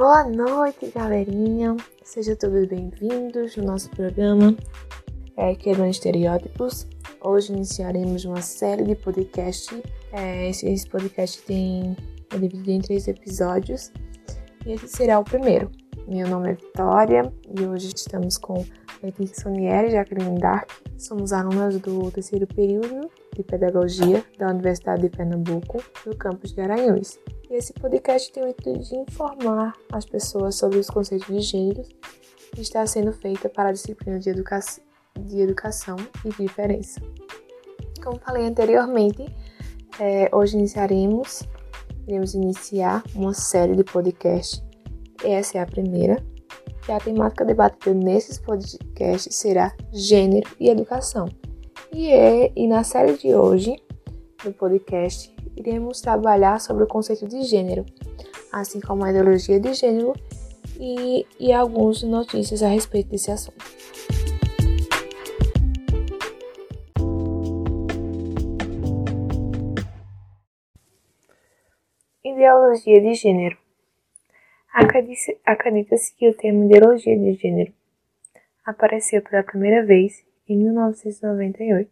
Boa noite, galerinha. Sejam todos bem-vindos no nosso programa é, Quebrando Estereótipos. Hoje iniciaremos uma série de podcasts. É, esse, esse, podcast tem, é dividido em três episódios e esse será o primeiro. Meu nome é Vitória e hoje estamos com Letícia Sonieri e Jacqueline Dark. Somos alunas do terceiro período de Pedagogia da Universidade de Pernambuco, no campus de Garanhuns. E esse podcast tem o intuito de informar as pessoas sobre os conceitos de gênero que está sendo feita para a disciplina de, educa de educação e diferença. Como falei anteriormente, é, hoje iniciaremos, iremos iniciar uma série de podcasts. Essa é a primeira. E a temática debatida nesses podcasts será gênero e educação. E, é, e na série de hoje, do podcast, iremos trabalhar sobre o conceito de gênero, assim como a ideologia de gênero e, e algumas notícias a respeito desse assunto. Ideologia de gênero. Acredita-se que o termo ideologia de gênero apareceu pela primeira vez em 1998,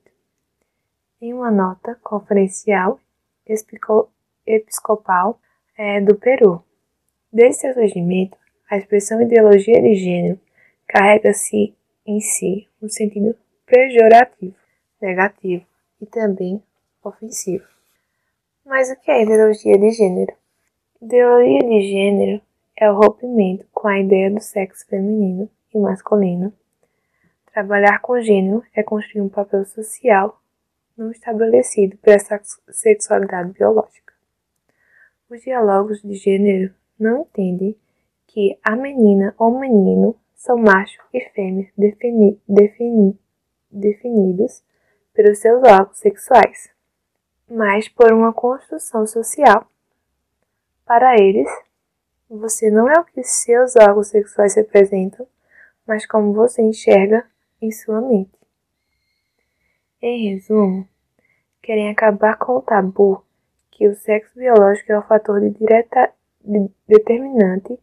em uma nota conferencial episcopal é, do Peru. Desde seu surgimento, a expressão ideologia de gênero carrega-se em si um sentido pejorativo, negativo e também ofensivo. Mas o que é ideologia de gênero? Ideologia de gênero é o rompimento com a ideia do sexo feminino e masculino Trabalhar com gênero é construir um papel social não estabelecido pela sexualidade biológica. Os diálogos de gênero não entendem que a menina ou menino são macho e fêmea defini defini definidos pelos seus órgãos sexuais, mas por uma construção social. Para eles, você não é o que seus órgãos sexuais representam, mas como você enxerga em sua mente. Em resumo, querem acabar com o tabu que o sexo biológico é o fator de direta, de, determinante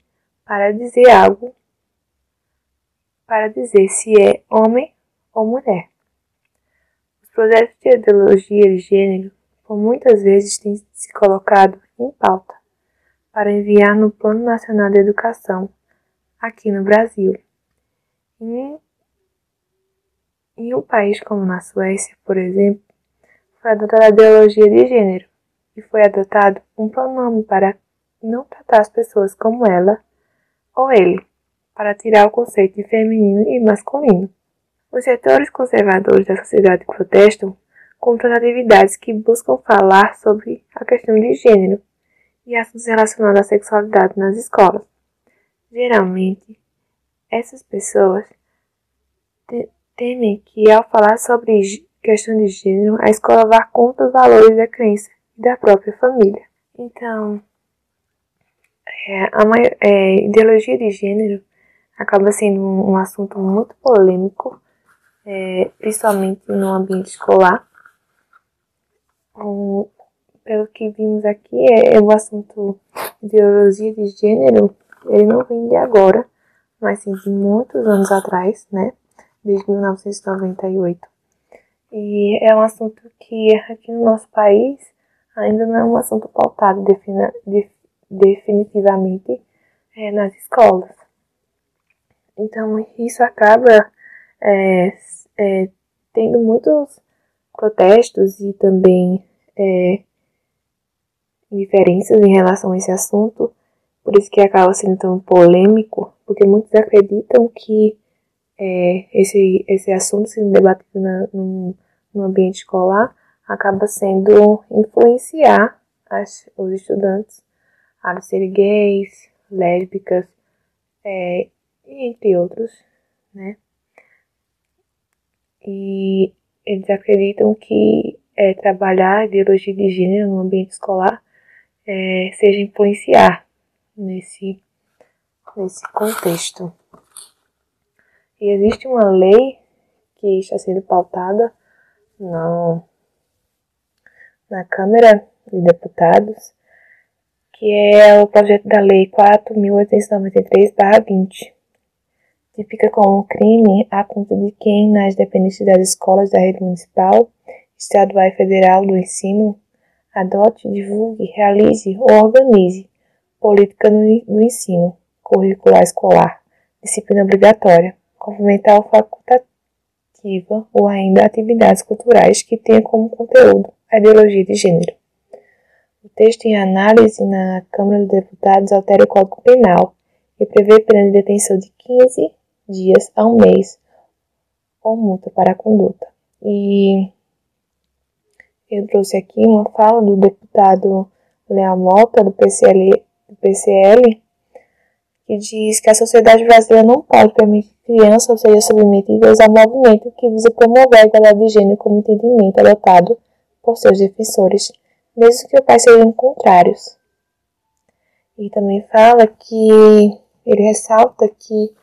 para dizer algo, para dizer se é homem ou mulher. Os projetos de ideologia de gênero por muitas vezes têm se colocado em pauta para enviar no Plano Nacional de Educação aqui no Brasil. Em um país como na Suécia, por exemplo, foi adotada a ideologia de gênero e foi adotado um pronome para não tratar as pessoas como ela ou ele, para tirar o conceito de feminino e masculino. Os setores conservadores da sociedade protestam contra as atividades que buscam falar sobre a questão de gênero e assuntos relacionados à sexualidade nas escolas. Geralmente, essas pessoas temem que, ao falar sobre questão de gênero, a escola vá contra os valores da crença e da própria família. Então, é, a maior, é, ideologia de gênero acaba sendo um, um assunto muito polêmico, é, principalmente no ambiente escolar. Um, pelo que vimos aqui, é, é o assunto ideologia de gênero, ele não vem de agora, mas sim de muitos anos atrás, né? Desde 1998. E é um assunto que aqui no nosso país ainda não é um assunto pautado defina, de, definitivamente é, nas escolas. Então isso acaba é, é, tendo muitos protestos e também é, diferenças em relação a esse assunto, por isso que acaba sendo tão polêmico, porque muitos acreditam que é, esse, esse assunto sendo debatido na, no, no ambiente escolar acaba sendo influenciar as, os estudantes a serem gays, lésbicas, é, entre outros, né? E eles acreditam que é, trabalhar a ideologia de gênero no ambiente escolar é, seja influenciar nesse, nesse contexto. E existe uma lei que está sendo pautada no, na Câmara de Deputados, que é o projeto da Lei 4.893-20. Tipifica como crime a conta de quem, nas dependências das escolas da rede municipal, estadual e federal do ensino, adote, divulgue, realize ou organize política do ensino curricular escolar, disciplina obrigatória, complementar facultativa ou ainda atividades culturais que tenham como conteúdo a ideologia de gênero. O texto em análise na Câmara dos Deputados altera o Código Penal e prevê pena de detenção de 15 dias a um mês ou multa para a conduta. E eu trouxe aqui uma fala do deputado Léo Mota, do PCL, do PCL, que diz que a sociedade brasileira não pode permitir que crianças sejam submetidas a movimento que visa promover a igualdade de gênero como entendimento adotado por seus defensores, mesmo que os pais sejam contrários. E também fala que ele ressalta que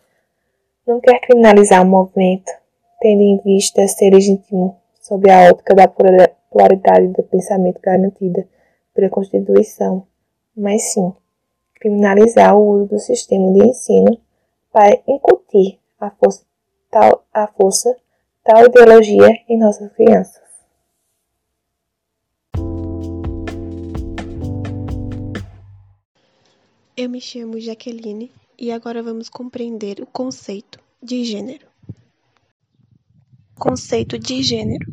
não quer criminalizar o movimento, tendo em vista ser legítimo sob a ótica da pluralidade do pensamento garantida pela Constituição, mas sim criminalizar o uso do sistema de ensino para incutir a força tal, a força, tal ideologia em nossas crianças. Eu me chamo Jaqueline e agora vamos compreender o conceito de gênero. Conceito de gênero.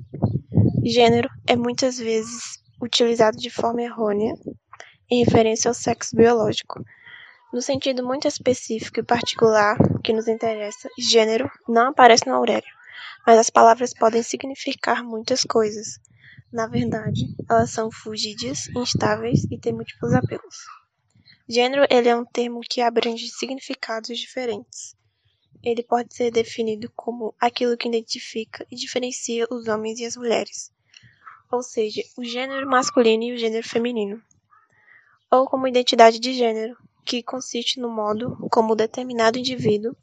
Gênero é muitas vezes utilizado de forma errônea em referência ao sexo biológico. No sentido muito específico e particular que nos interessa, gênero não aparece no Aurélio, mas as palavras podem significar muitas coisas. Na verdade, elas são fugídias, instáveis e têm múltiplos apelos. Gênero ele é um termo que abrange significados diferentes. Ele pode ser definido como aquilo que identifica e diferencia os homens e as mulheres, ou seja, o gênero masculino e o gênero feminino, ou como identidade de gênero, que consiste no modo como determinado indivíduo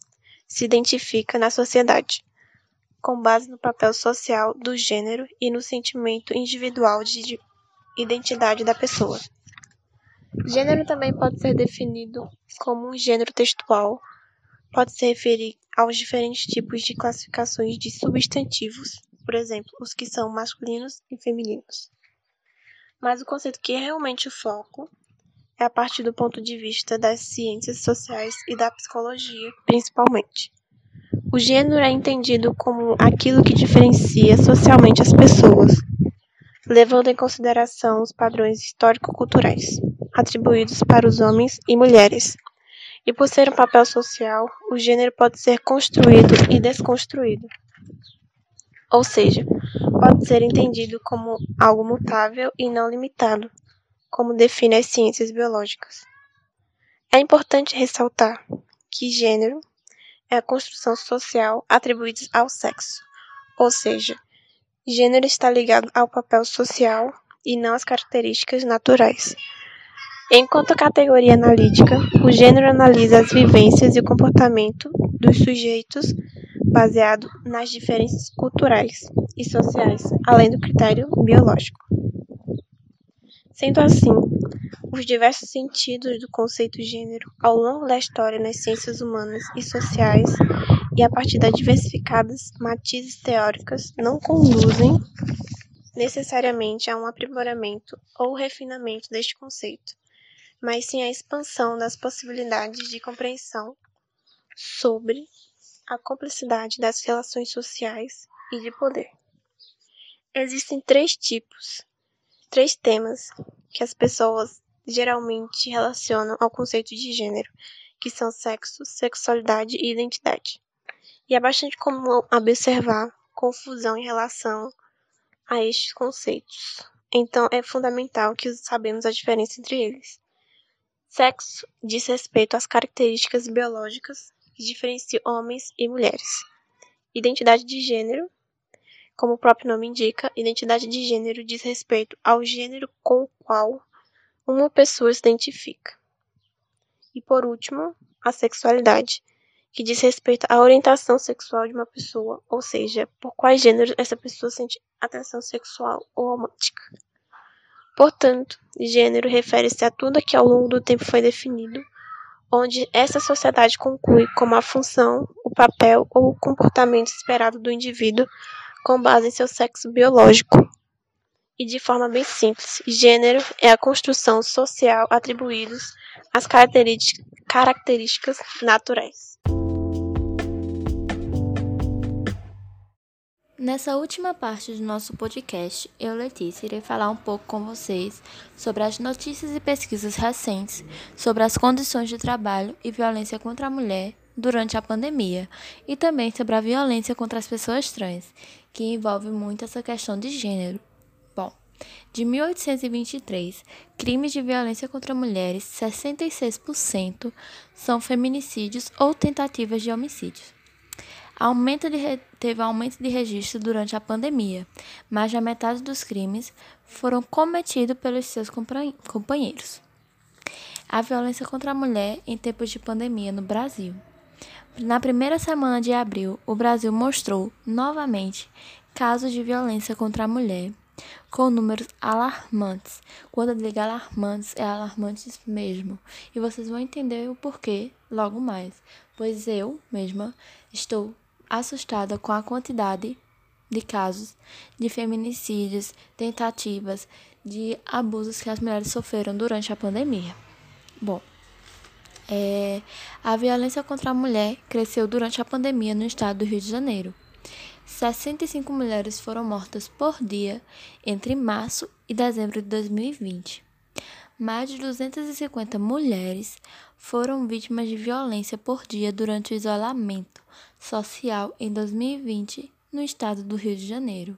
se identifica na sociedade, com base no papel social do gênero e no sentimento individual de identidade da pessoa. Gênero também pode ser definido como um gênero textual. Pode se referir aos diferentes tipos de classificações de substantivos, por exemplo, os que são masculinos e femininos. Mas o conceito que é realmente o foco é a partir do ponto de vista das ciências sociais e da psicologia, principalmente. O gênero é entendido como aquilo que diferencia socialmente as pessoas, levando em consideração os padrões histórico-culturais atribuídos para os homens e mulheres. E por ser um papel social, o gênero pode ser construído e desconstruído. Ou seja, pode ser entendido como algo mutável e não limitado, como define as ciências biológicas. É importante ressaltar que gênero é a construção social atribuída ao sexo, ou seja, gênero está ligado ao papel social e não às características naturais. Enquanto categoria analítica, o gênero analisa as vivências e o comportamento dos sujeitos baseado nas diferenças culturais e sociais, além do critério biológico. Sendo assim, os diversos sentidos do conceito gênero ao longo da história nas ciências humanas e sociais e a partir das diversificadas matizes teóricas não conduzem necessariamente a um aprimoramento ou refinamento deste conceito, mas sim a expansão das possibilidades de compreensão sobre a complexidade das relações sociais e de poder. Existem três tipos, três temas que as pessoas geralmente relacionam ao conceito de gênero, que são sexo, sexualidade e identidade. E é bastante comum observar confusão em relação a estes conceitos. Então, é fundamental que sabemos a diferença entre eles. Sexo diz respeito às características biológicas que diferenciam homens e mulheres. Identidade de gênero, como o próprio nome indica, identidade de gênero diz respeito ao gênero com o qual uma pessoa se identifica. E por último, a sexualidade, que diz respeito à orientação sexual de uma pessoa, ou seja, por quais gêneros essa pessoa sente atração sexual ou romântica. Portanto, gênero refere-se a tudo que ao longo do tempo foi definido, onde essa sociedade conclui como a função, o papel ou o comportamento esperado do indivíduo com base em seu sexo biológico. E de forma bem simples, gênero é a construção social atribuídos às características naturais. Nessa última parte do nosso podcast, eu, Letícia, irei falar um pouco com vocês sobre as notícias e pesquisas recentes sobre as condições de trabalho e violência contra a mulher durante a pandemia e também sobre a violência contra as pessoas trans, que envolve muito essa questão de gênero. Bom, de 1823, crimes de violência contra mulheres, 66% são feminicídios ou tentativas de homicídios. Aumento de, teve aumento de registro durante a pandemia, mas já metade dos crimes foram cometidos pelos seus companheiros. A violência contra a mulher em tempos de pandemia no Brasil. Na primeira semana de abril, o Brasil mostrou novamente casos de violência contra a mulher com números alarmantes. Quando eu digo alarmantes, é alarmantes mesmo. E vocês vão entender o porquê logo mais, pois eu mesma estou assustada com a quantidade de casos de feminicídios, tentativas de abusos que as mulheres sofreram durante a pandemia. Bom, é, a violência contra a mulher cresceu durante a pandemia no estado do Rio de Janeiro. 65 mulheres foram mortas por dia entre março e dezembro de 2020. Mais de 250 mulheres foram vítimas de violência por dia durante o isolamento social em 2020 no estado do Rio de Janeiro.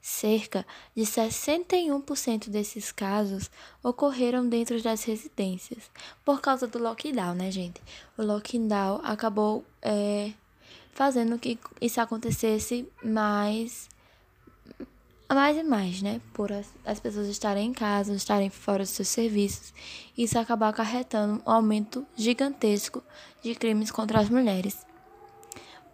Cerca de 61% desses casos ocorreram dentro das residências, por causa do lockdown, né, gente? O lockdown acabou é, fazendo que isso acontecesse mais mais e mais, né? Por as, as pessoas estarem em casa, estarem fora dos seus serviços, isso acaba acarretando um aumento gigantesco de crimes contra as mulheres.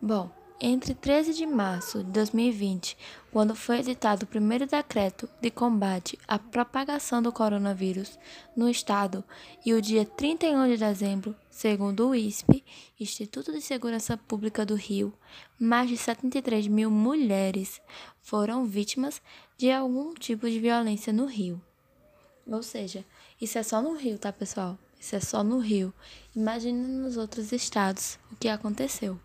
Bom, entre 13 de março de 2020, quando foi editado o primeiro decreto de combate à propagação do coronavírus no estado, e o dia 31 de dezembro, segundo o ISP, Instituto de Segurança Pública do Rio, mais de 73 mil mulheres foram vítimas de algum tipo de violência no Rio. Ou seja, isso é só no Rio, tá, pessoal? Isso é só no Rio. Imagine nos outros estados o que aconteceu.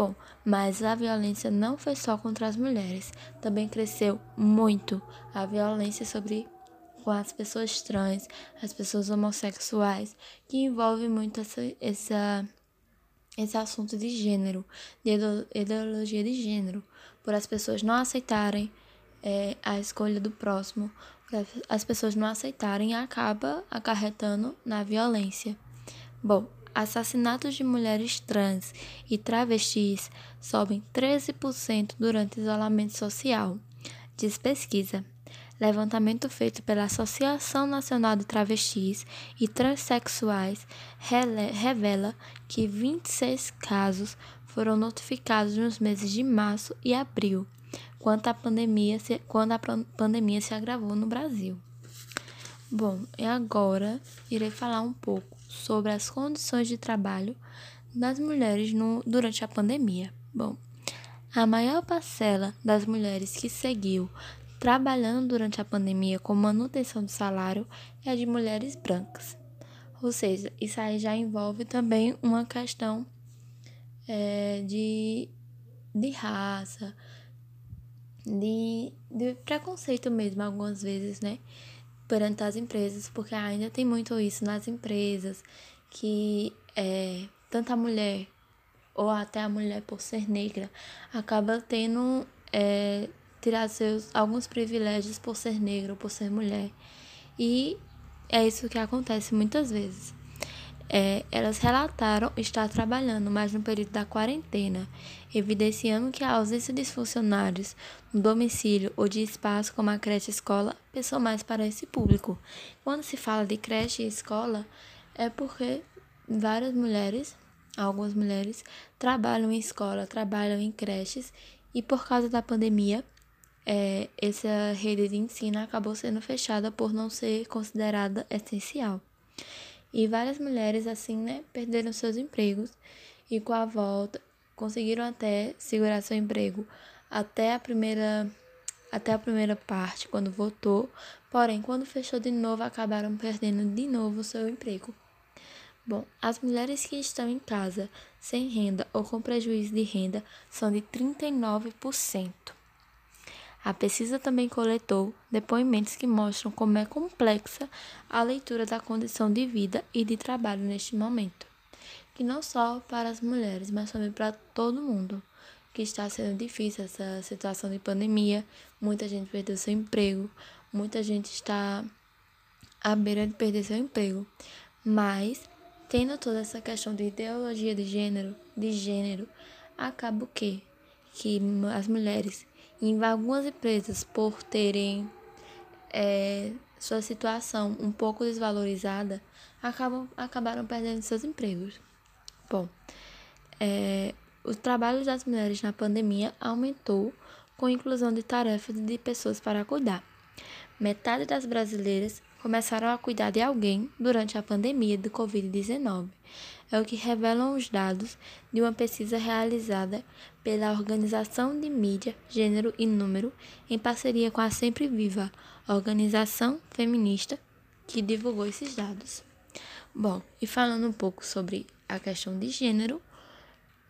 Bom, mas a violência não foi só contra as mulheres, também cresceu muito a violência sobre com as pessoas trans, as pessoas homossexuais, que envolve muito essa, essa esse assunto de gênero, de ideologia de gênero, por as pessoas não aceitarem é, a escolha do próximo, as pessoas não aceitarem acaba acarretando na violência. Bom, assassinatos de mulheres trans e travestis sobem 13% durante isolamento social, diz pesquisa. Levantamento feito pela Associação Nacional de Travestis e Transsexuais revela que 26 casos foram notificados nos meses de março e abril, quando a pandemia se, quando a pandemia se agravou no Brasil. Bom, e agora irei falar um pouco sobre as condições de trabalho das mulheres no, durante a pandemia. Bom, a maior parcela das mulheres que seguiu trabalhando durante a pandemia com manutenção do salário é de mulheres brancas. Ou seja, isso aí já envolve também uma questão é, de, de raça, de, de preconceito mesmo, algumas vezes, né? Perante as empresas, porque ainda tem muito isso nas empresas, que é, tanto a mulher ou até a mulher por ser negra acaba tendo é, tirar seus alguns privilégios por ser negra ou por ser mulher. E é isso que acontece muitas vezes. É, elas relataram estar trabalhando mais no período da quarentena, evidenciando que a ausência de funcionários no domicílio ou de espaço como a creche e escola pensou mais para esse público. Quando se fala de creche e escola, é porque várias mulheres, algumas mulheres, trabalham em escola, trabalham em creches e por causa da pandemia, é, essa rede de ensino acabou sendo fechada por não ser considerada essencial. E várias mulheres, assim, né, perderam seus empregos e com a volta conseguiram até segurar seu emprego até a primeira até a primeira parte quando voltou, porém quando fechou de novo acabaram perdendo de novo seu emprego. Bom, as mulheres que estão em casa sem renda ou com prejuízo de renda são de 39%. A pesquisa também coletou depoimentos que mostram como é complexa a leitura da condição de vida e de trabalho neste momento, que não só para as mulheres, mas também para todo mundo, que está sendo difícil essa situação de pandemia, muita gente perdeu seu emprego, muita gente está à beira de perder seu emprego, mas tendo toda essa questão de ideologia de gênero, de gênero, acaba o quê? Que as mulheres em algumas empresas, por terem é, sua situação um pouco desvalorizada, acabam, acabaram perdendo seus empregos. Bom, é, o trabalho das mulheres na pandemia aumentou com a inclusão de tarefas de pessoas para cuidar. Metade das brasileiras começaram a cuidar de alguém durante a pandemia do Covid-19. É o que revelam os dados de uma pesquisa realizada pela Organização de Mídia, Gênero e Número, em parceria com a Sempre Viva, organização feminista que divulgou esses dados. Bom, e falando um pouco sobre a questão de gênero,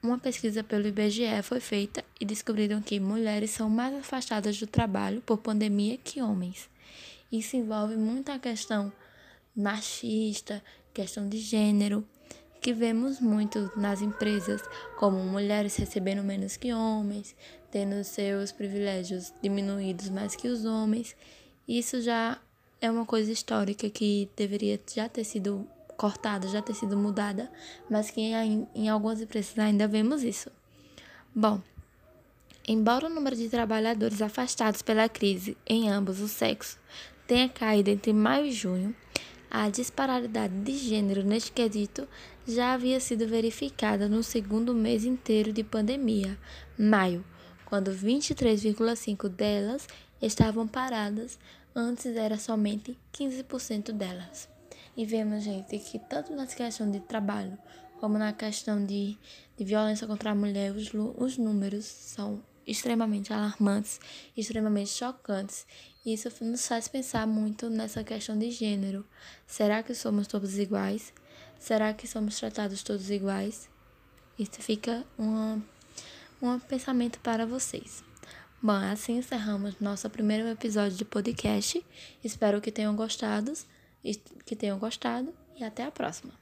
uma pesquisa pelo IBGE foi feita e descobriram que mulheres são mais afastadas do trabalho por pandemia que homens. Isso envolve muito a questão machista, questão de gênero, que vemos muito nas empresas, como mulheres recebendo menos que homens, tendo seus privilégios diminuídos mais que os homens. Isso já é uma coisa histórica que deveria já ter sido cortada, já ter sido mudada, mas que em, em algumas empresas ainda vemos isso. Bom, embora o número de trabalhadores afastados pela crise em ambos os sexos tenha caído entre maio e junho, a disparidade de gênero neste quesito já havia sido verificada no segundo mês inteiro de pandemia, maio, quando 23,5% delas estavam paradas, antes era somente 15% delas. E vemos, gente, que tanto na questão de trabalho como na questão de, de violência contra a mulher, os, os números são extremamente alarmantes, extremamente chocantes. Isso nos faz pensar muito nessa questão de gênero. Será que somos todos iguais? Será que somos tratados todos iguais? Isso fica um, um pensamento para vocês. Bom, assim encerramos nosso primeiro episódio de podcast. Espero que tenham gostado, que tenham gostado e até a próxima.